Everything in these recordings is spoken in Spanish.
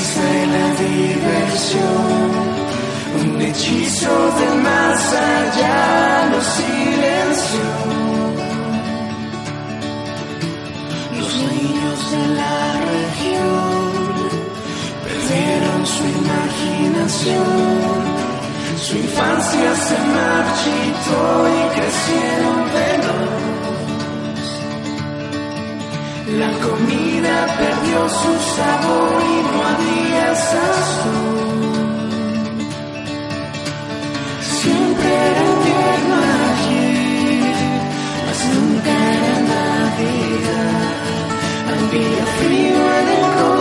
Risa la diversión, un hechizo del más allá nos silenció. Los niños de la región perdieron su imaginación, su infancia se marchitó y crecieron veloz. La comida perdió su sabor y no había sazón. Siempre era invierno ayer, mas nunca era Navidad. Había frío en el corazón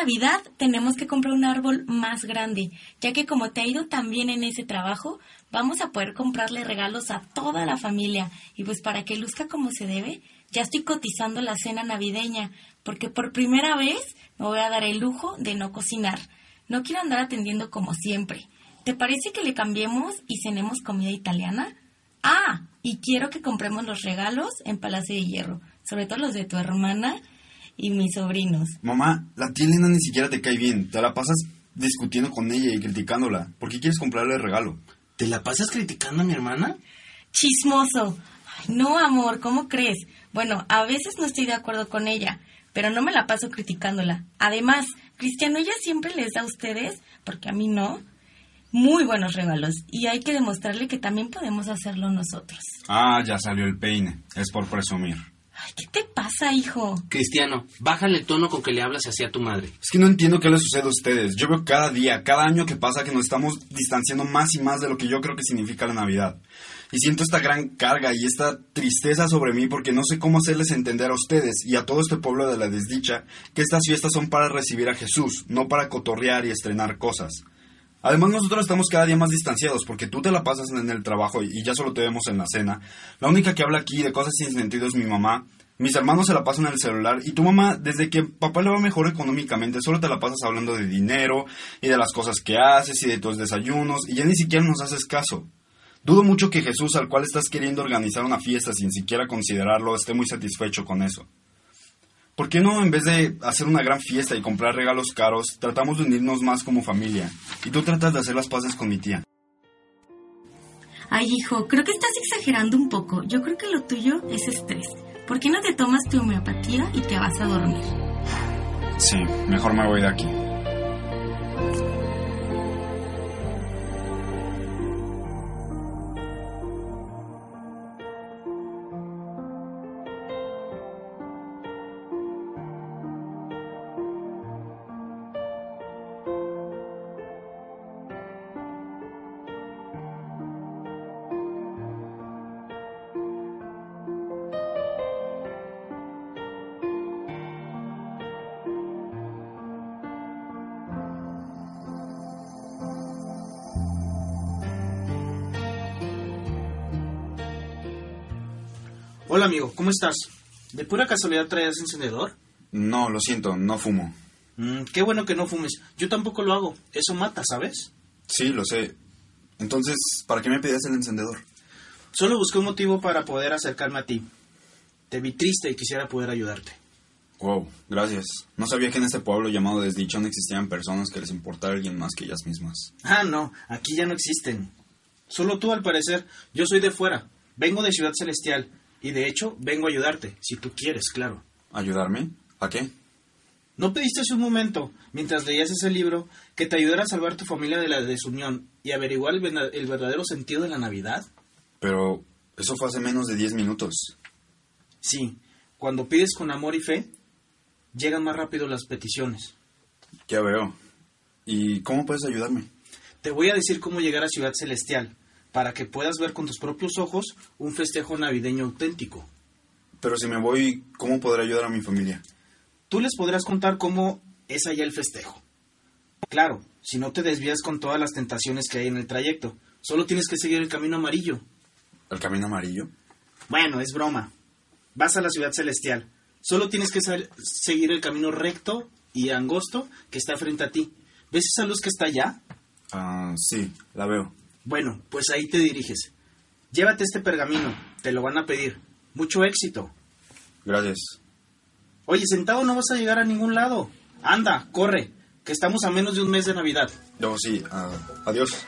Navidad tenemos que comprar un árbol más grande, ya que como te ha ido tan bien en ese trabajo, vamos a poder comprarle regalos a toda la familia. Y pues para que luzca como se debe, ya estoy cotizando la cena navideña, porque por primera vez me voy a dar el lujo de no cocinar. No quiero andar atendiendo como siempre. ¿Te parece que le cambiemos y cenemos comida italiana? Ah, y quiero que compremos los regalos en Palacio de Hierro, sobre todo los de tu hermana y mis sobrinos. Mamá, la tía Elena ni siquiera te cae bien. Te la pasas discutiendo con ella y criticándola. ¿Por qué quieres comprarle el regalo? ¿Te la pasas criticando a mi hermana? Chismoso. Ay, no, amor, ¿cómo crees? Bueno, a veces no estoy de acuerdo con ella, pero no me la paso criticándola. Además, Cristiano, ella siempre les da a ustedes, porque a mí no, muy buenos regalos. Y hay que demostrarle que también podemos hacerlo nosotros. Ah, ya salió el peine. Es por presumir. Ay, ¿qué te pasa, hijo? Cristiano, bájale el tono con que le hablas así a tu madre. Es que no entiendo qué les sucede a ustedes. Yo veo cada día, cada año que pasa que nos estamos distanciando más y más de lo que yo creo que significa la Navidad. Y siento esta gran carga y esta tristeza sobre mí porque no sé cómo hacerles entender a ustedes y a todo este pueblo de la desdicha que estas fiestas son para recibir a Jesús, no para cotorrear y estrenar cosas. Además nosotros estamos cada día más distanciados porque tú te la pasas en el trabajo y ya solo te vemos en la cena. La única que habla aquí de cosas sin sentido es mi mamá. Mis hermanos se la pasan en el celular y tu mamá, desde que papá le va mejor económicamente, solo te la pasas hablando de dinero y de las cosas que haces y de tus desayunos y ya ni siquiera nos haces caso. Dudo mucho que Jesús, al cual estás queriendo organizar una fiesta sin siquiera considerarlo, esté muy satisfecho con eso. ¿Por qué no, en vez de hacer una gran fiesta y comprar regalos caros, tratamos de unirnos más como familia? Y tú tratas de hacer las paces con mi tía. Ay, hijo, creo que estás exagerando un poco. Yo creo que lo tuyo es estrés. ¿Por qué no te tomas tu homeopatía y te vas a dormir? Sí, mejor me voy de aquí. Hola amigo, ¿cómo estás? ¿De pura casualidad traes encendedor? No, lo siento, no fumo. Mm, qué bueno que no fumes. Yo tampoco lo hago. Eso mata, ¿sabes? Sí, lo sé. Entonces, ¿para qué me pedías el encendedor? Solo busqué un motivo para poder acercarme a ti. Te vi triste y quisiera poder ayudarte. Wow, gracias. No sabía que en este pueblo llamado Desdichón existían personas que les importara alguien más que ellas mismas. Ah, no, aquí ya no existen. Solo tú, al parecer. Yo soy de fuera. Vengo de Ciudad Celestial. Y de hecho, vengo a ayudarte, si tú quieres, claro. ¿Ayudarme? ¿A qué? ¿No pediste hace un momento, mientras leías ese libro, que te ayudara a salvar tu familia de la desunión y averiguar el, verda- el verdadero sentido de la Navidad? Pero eso fue hace menos de 10 minutos. Sí, cuando pides con amor y fe, llegan más rápido las peticiones. Ya veo. ¿Y cómo puedes ayudarme? Te voy a decir cómo llegar a Ciudad Celestial, para que puedas ver con tus propios ojos un festejo navideño auténtico. Pero si me voy, ¿cómo podré ayudar a mi familia? Tú les podrás contar cómo es allá el festejo. Claro, si no te desvías con todas las tentaciones que hay en el trayecto, solo tienes que seguir el camino amarillo. ¿El camino amarillo? Bueno, es broma. Vas a la ciudad celestial. Solo tienes que seguir el camino recto y angosto que está frente a ti. ¿Ves esa luz que está allá? Ah, sí, la veo. Bueno, pues ahí te diriges. Llévate este pergamino, te lo van a pedir. Mucho éxito. Gracias. Oye, sentado no vas a llegar a ningún lado. Anda, corre, que estamos a menos de un mes de Navidad. Yo sí, ah, adiós.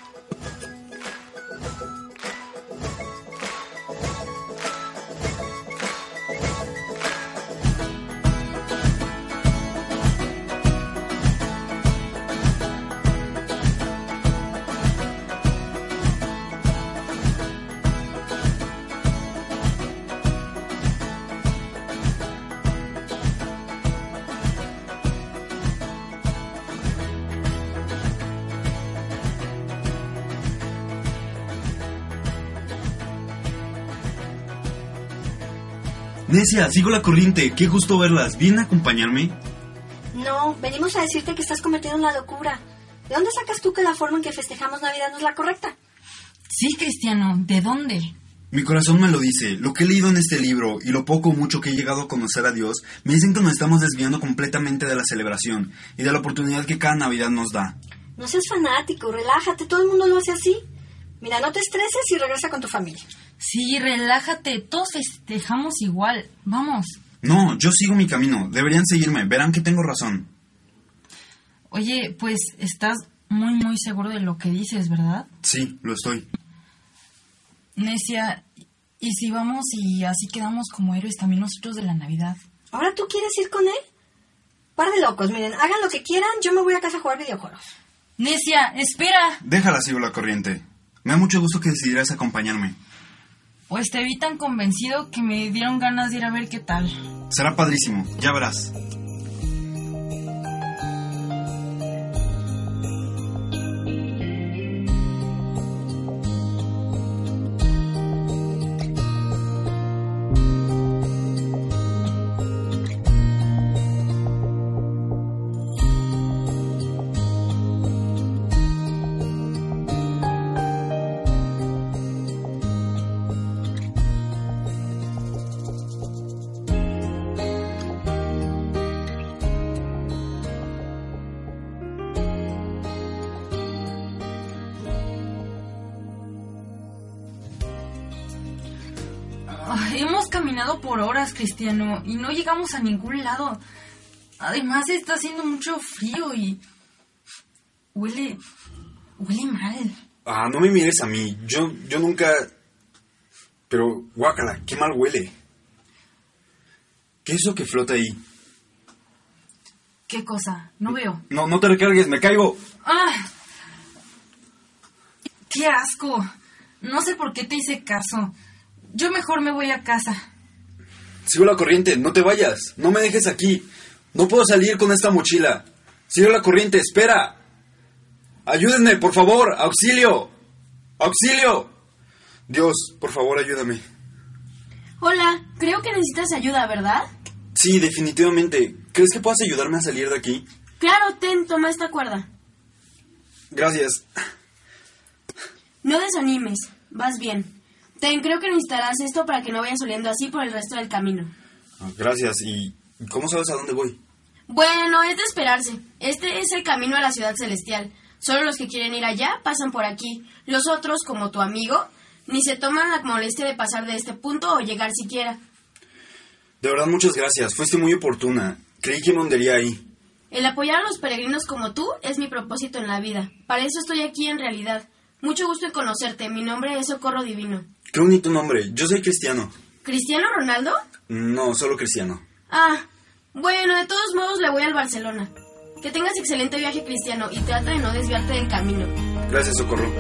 Necia, sigo la corriente. Qué gusto verlas. ¿Vienen a acompañarme? No, venimos a decirte que estás cometiendo una locura. ¿De dónde sacas tú que la forma en que festejamos Navidad no es la correcta? Sí, Cristiano, ¿de dónde? Mi corazón me lo dice. Lo que he leído en este libro y lo poco o mucho que he llegado a conocer a Dios me dicen que nos estamos desviando completamente de la celebración y de la oportunidad que cada Navidad nos da. No seas fanático, relájate, todo el mundo lo hace así. Mira, no te estreses y regresa con tu familia. Sí, relájate, todos festejamos igual. Vamos. No, yo sigo mi camino. Deberían seguirme. Verán que tengo razón. Oye, pues estás muy, muy seguro de lo que dices, ¿verdad? Sí, lo estoy. Necia, ¿y si vamos y así quedamos como héroes también nosotros de la Navidad? ¿Ahora tú quieres ir con él? Par de locos, miren, hagan lo que quieran, yo me voy a casa a jugar videojuegos. Necia, espera. Déjala, sigo la corriente. Me da mucho gusto que decidieras acompañarme. Pues te vi tan convencido que me dieron ganas de ir a ver qué tal. Será padrísimo, ya verás. Por horas, Cristiano, y no llegamos a ningún lado. Además, está haciendo mucho frío y... Huele... Huele mal. Ah, no me mires a mí. Yo, yo nunca... Pero, guácala, qué mal huele. ¿Qué es eso que flota ahí? ¿Qué cosa? No veo. No, no te recargues, me caigo. ¡Ah! ¡Qué asco! No sé por qué te hice caso. Yo mejor me voy a casa. Sigo la corriente, no te vayas. No me dejes aquí. No puedo salir con esta mochila. Sigo la corriente, espera. Ayúdenme, por favor. Auxilio. Auxilio. Dios, por favor, ayúdame. Hola, creo que necesitas ayuda, ¿verdad? Sí, definitivamente. ¿Crees que puedas ayudarme a salir de aquí? Claro, ten, toma esta cuerda. Gracias. No desanimes, vas bien. Ten, creo que necesitarás esto para que no vayas oliendo así por el resto del camino. Gracias. ¿Y cómo sabes a dónde voy? Bueno, es de esperarse. Este es el camino a la ciudad celestial. Solo los que quieren ir allá pasan por aquí. Los otros, como tu amigo, ni se toman la molestia de pasar de este punto o llegar siquiera. De verdad, muchas gracias. Fuiste muy oportuna. Creí que me hundiría ahí. El apoyar a los peregrinos como tú es mi propósito en la vida. Para eso estoy aquí en realidad. Mucho gusto en conocerte. Mi nombre es Socorro Divino. Qué bonito nombre. Yo soy cristiano. ¿Cristiano Ronaldo? No, solo cristiano. Ah, bueno, de todos modos le voy al Barcelona. Que tengas excelente viaje, Cristiano, y trata de no desviarte del camino. Gracias, Socorro.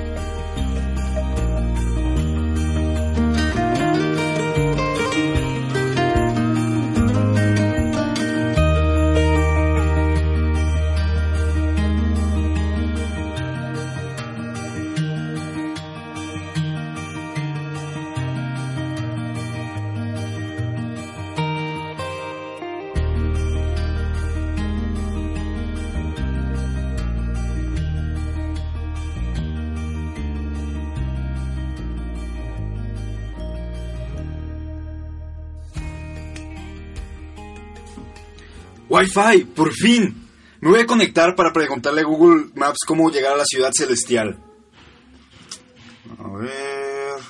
Wi-Fi, por fin. Me voy a conectar para preguntarle a Google Maps cómo llegar a la ciudad celestial. A ver.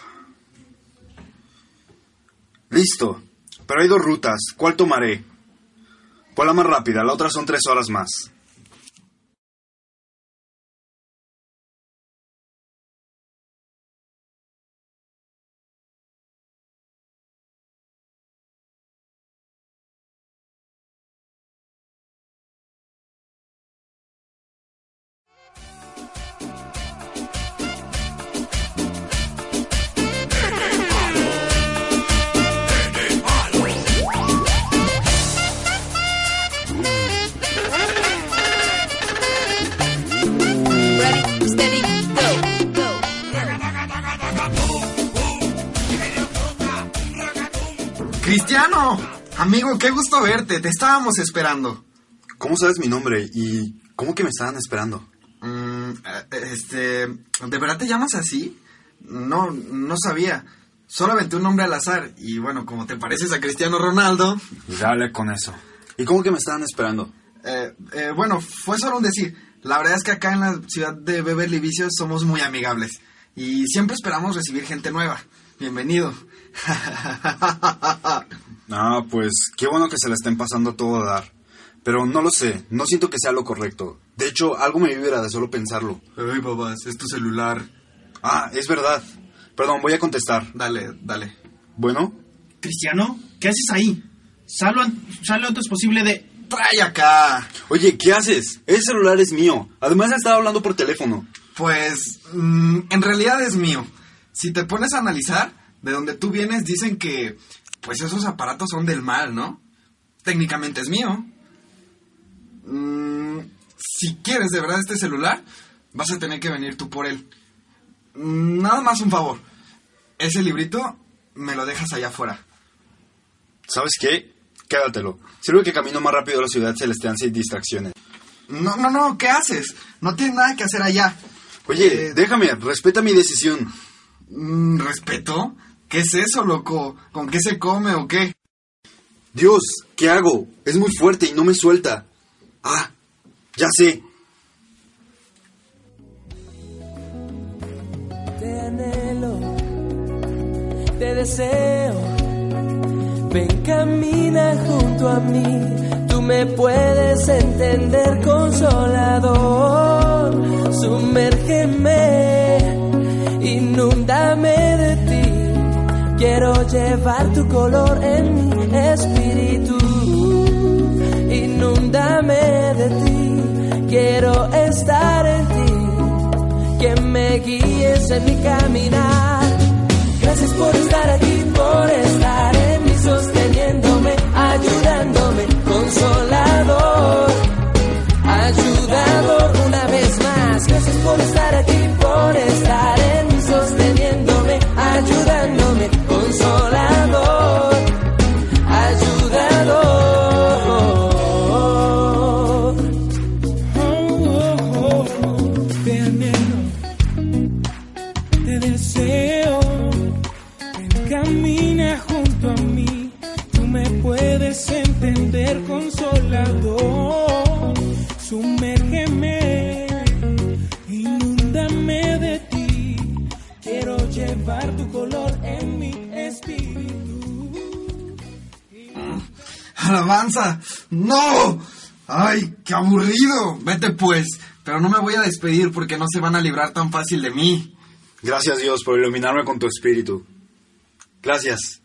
Listo. Pero hay dos rutas. ¿Cuál tomaré? Pues la más rápida, la otra son tres horas más. Verte. Te estábamos esperando. ¿Cómo sabes mi nombre? ¿Y cómo que me estaban esperando? Mm, eh, este, ¿de verdad te llamas así? No, no sabía. Solo aventé un nombre al azar y bueno, como te pareces a Cristiano Ronaldo. Dale con eso. ¿Y cómo que me estaban esperando? Eh, eh, bueno, fue solo un decir. La verdad es que acá en la ciudad de Beverly Vicios somos muy amigables y siempre esperamos recibir gente nueva. Bienvenido. Ah, pues qué bueno que se la estén pasando todo a dar. Pero no lo sé, no siento que sea lo correcto. De hecho, algo me vibra de solo pensarlo. Ay, babas, es tu celular. Ah, es verdad. Perdón, voy a contestar. Dale, dale. Bueno, Cristiano, ¿qué haces ahí? Sal lo, sal lo antes posible de... Trae acá. oye, ¿qué haces? Ese celular es mío. Además, estaba hablando por teléfono. Pues, mm, en realidad es mío. Si te pones a analizar, de donde tú vienes dicen que, pues esos aparatos son del mal, ¿no? Técnicamente es mío. Mm, si quieres de verdad este celular, vas a tener que venir tú por él. Mm, Nada más un favor. Ese librito me lo dejas allá afuera. ¿Sabes qué? Quédatelo. Sirve que camino más rápido a la ciudad celestial sin distracciones. No, no, no, ¿qué haces? No tienes nada que hacer allá. Oye, Eh, déjame, respeta mi decisión. Mm, ¿Respeto? ¿Qué es eso, loco? ¿Con qué se come o qué? Dios, ¿qué hago? Es muy fuerte y no me suelta. Ah, ya sé. Te anhelo, te deseo, Ven, camina junto a mí, tú me puedes entender, consolador. Sumérgeme, inúndame de ti. Quiero llevar tu color en mi espíritu. Inúndame de ti, quiero estar en ti. Que me guíes en mi caminar. Gracias por estar aquí, por estar en mí, sosteniéndome, ayudándome, consolador, ayudador ¡No! ¡Ay, qué aburrido! Vete pues, pero no me voy a despedir porque no se van a librar tan fácil de mí. Gracias Dios por iluminarme con tu espíritu. Gracias.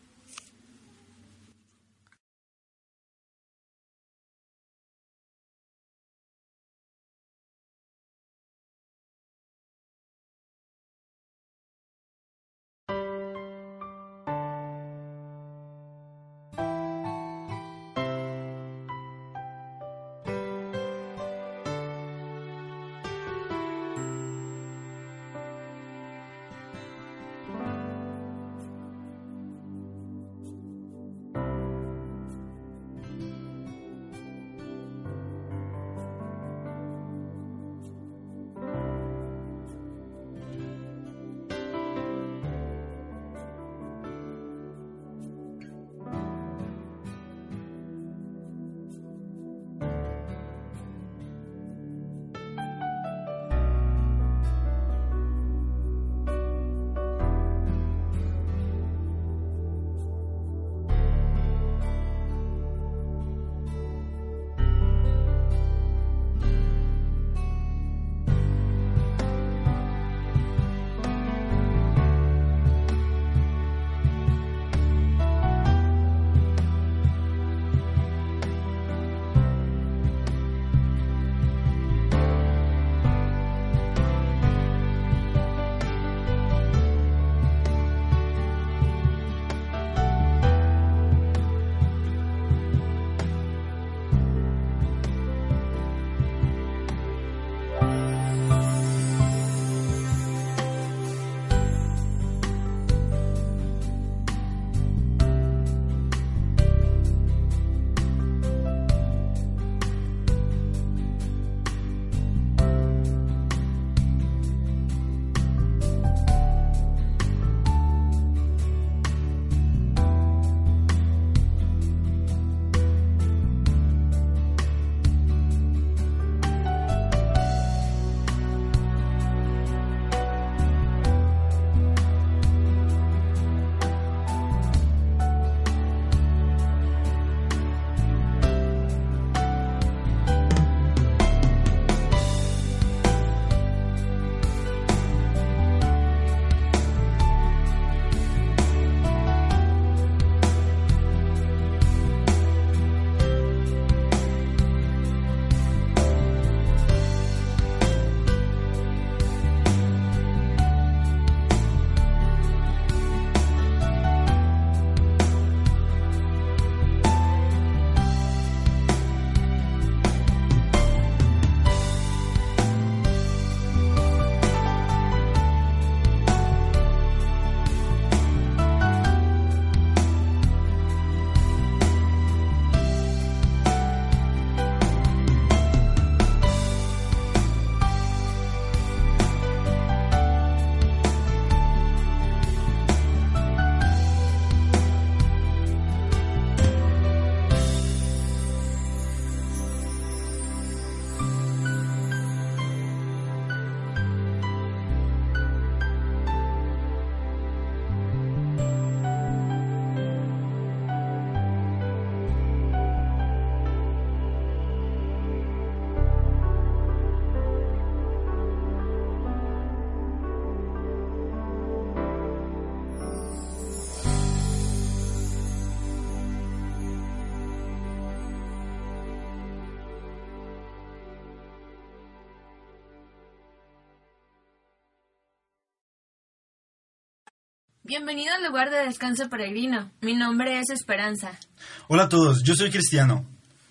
Bienvenido al lugar de descanso peregrino. Mi nombre es Esperanza. Hola a todos, yo soy Cristiano.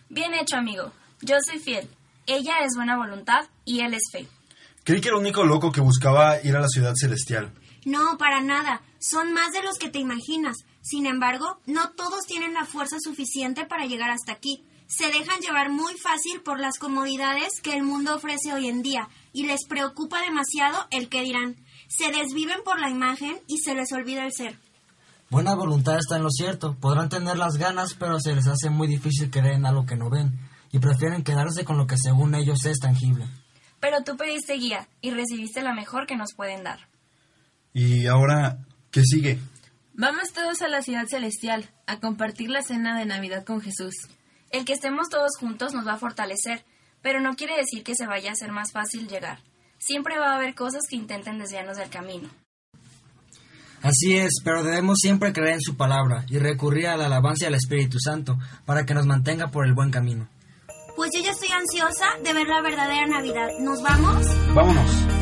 Bien hecho, amigo. Yo soy fiel. Ella es buena voluntad y él es fe. Creí que era el único loco que buscaba ir a la ciudad celestial. No, para nada. Son más de los que te imaginas. Sin embargo, no todos tienen la fuerza suficiente para llegar hasta aquí. Se dejan llevar muy fácil por las comodidades que el mundo ofrece hoy en día y les preocupa demasiado el que dirán. Se desviven por la imagen y se les olvida el ser. Buena voluntad está en lo cierto. Podrán tener las ganas, pero se les hace muy difícil creer en algo que no ven y prefieren quedarse con lo que según ellos es tangible. Pero tú pediste guía y recibiste la mejor que nos pueden dar. ¿Y ahora qué sigue? Vamos todos a la ciudad celestial a compartir la cena de Navidad con Jesús. El que estemos todos juntos nos va a fortalecer, pero no quiere decir que se vaya a ser más fácil llegar. Siempre va a haber cosas que intenten desviarnos del camino. Así es, pero debemos siempre creer en su palabra y recurrir a la alabanza al Espíritu Santo para que nos mantenga por el buen camino. Pues yo ya estoy ansiosa de ver la verdadera Navidad. ¿Nos vamos? Vámonos.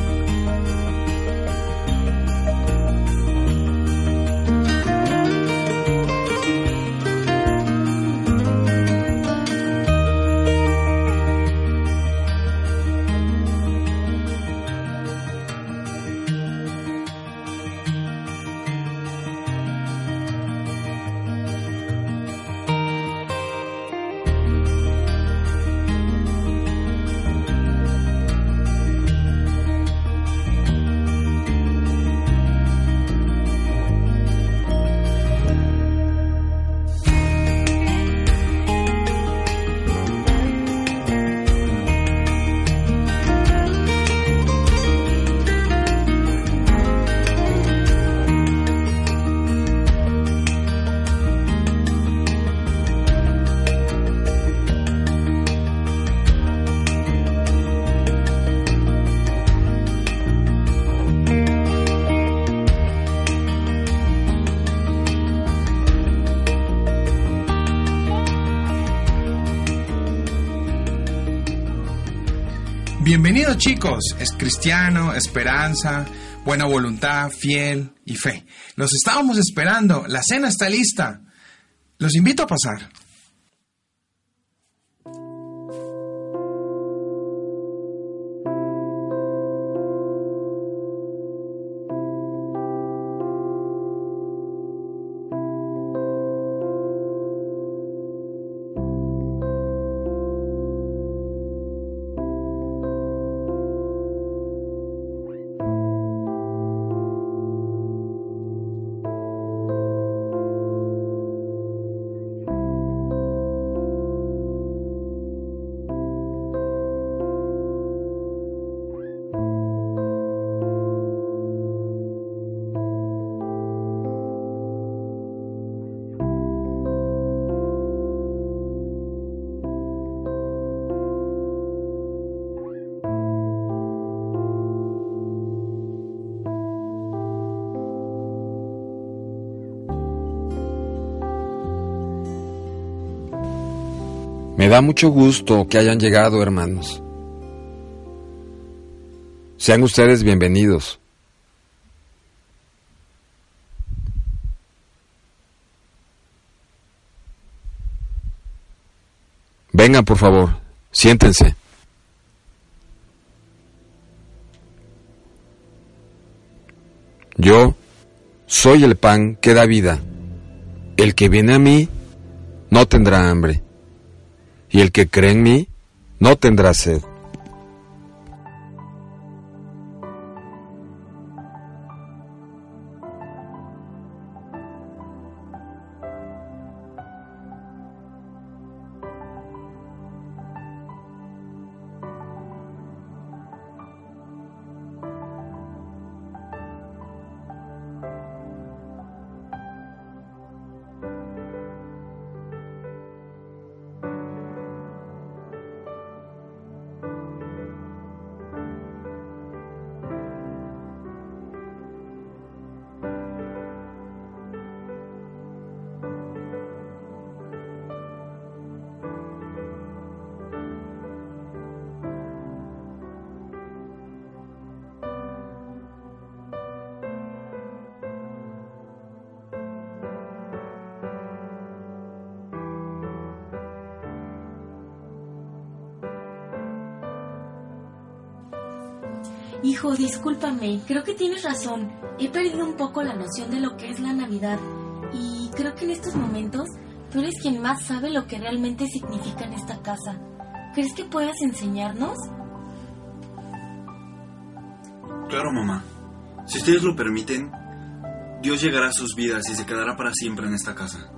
Chicos, es cristiano, esperanza, buena voluntad, fiel y fe. Los estábamos esperando, la cena está lista. Los invito a pasar. Me da mucho gusto que hayan llegado, hermanos. Sean ustedes bienvenidos. Vengan, por favor, siéntense. Yo soy el pan que da vida. El que viene a mí no tendrá hambre y el que cree en mí no tendrá sed. Hijo, discúlpame, creo que tienes razón. He perdido un poco la noción de lo que es la Navidad. Y creo que en estos momentos tú eres quien más sabe lo que realmente significa en esta casa. ¿Crees que puedas enseñarnos? Claro, mamá. Si ustedes lo permiten, Dios llegará a sus vidas y se quedará para siempre en esta casa.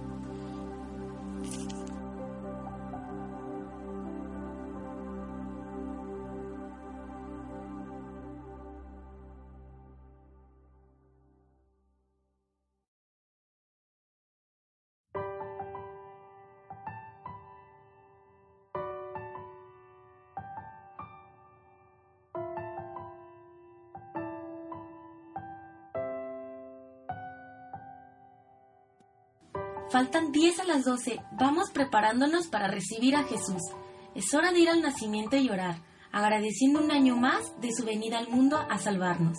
Faltan 10 a las 12. Vamos preparándonos para recibir a Jesús. Es hora de ir al nacimiento y orar, agradeciendo un año más de su venida al mundo a salvarnos.